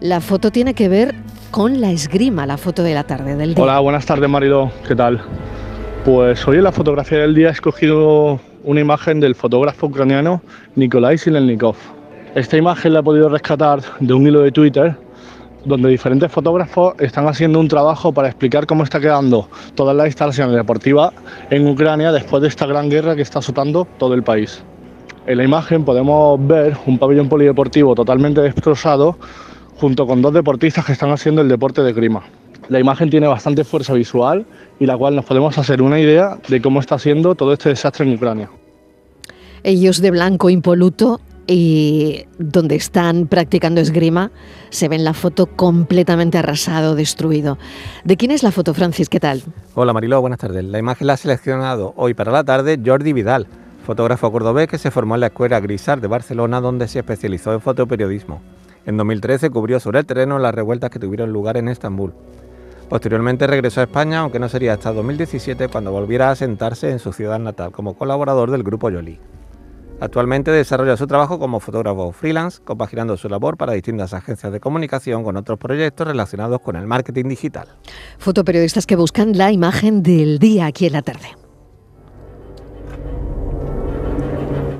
La foto tiene que ver con la esgrima, la foto de la tarde del día. Hola, buenas tardes Marido, ¿qué tal? Pues hoy en la fotografía del día he escogido una imagen del fotógrafo ucraniano Nikolai Silelnikov. Esta imagen la he podido rescatar de un hilo de Twitter donde diferentes fotógrafos están haciendo un trabajo para explicar cómo está quedando todas las instalaciones deportivas en Ucrania después de esta gran guerra que está azotando todo el país. En la imagen podemos ver un pabellón polideportivo totalmente destrozado junto con dos deportistas que están haciendo el deporte de grima. La imagen tiene bastante fuerza visual y la cual nos podemos hacer una idea de cómo está siendo todo este desastre en Ucrania. Ellos de blanco impoluto y donde están practicando esgrima se ve en la foto completamente arrasado, destruido. ¿De quién es la foto, Francis? ¿Qué tal? Hola Mariló, buenas tardes. La imagen la ha seleccionado hoy para la tarde Jordi Vidal, fotógrafo cordobés que se formó en la Escuela Grisar de Barcelona donde se especializó en fotoperiodismo. En 2013 cubrió sobre el terreno las revueltas que tuvieron lugar en Estambul. Posteriormente regresó a España, aunque no sería hasta 2017 cuando volviera a sentarse en su ciudad natal como colaborador del grupo Jolie. Actualmente desarrolla su trabajo como fotógrafo freelance, compaginando su labor para distintas agencias de comunicación con otros proyectos relacionados con el marketing digital. Fotoperiodistas que buscan la imagen del día aquí en la tarde.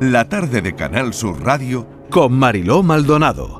La tarde de Canal Sur Radio con Mariló Maldonado.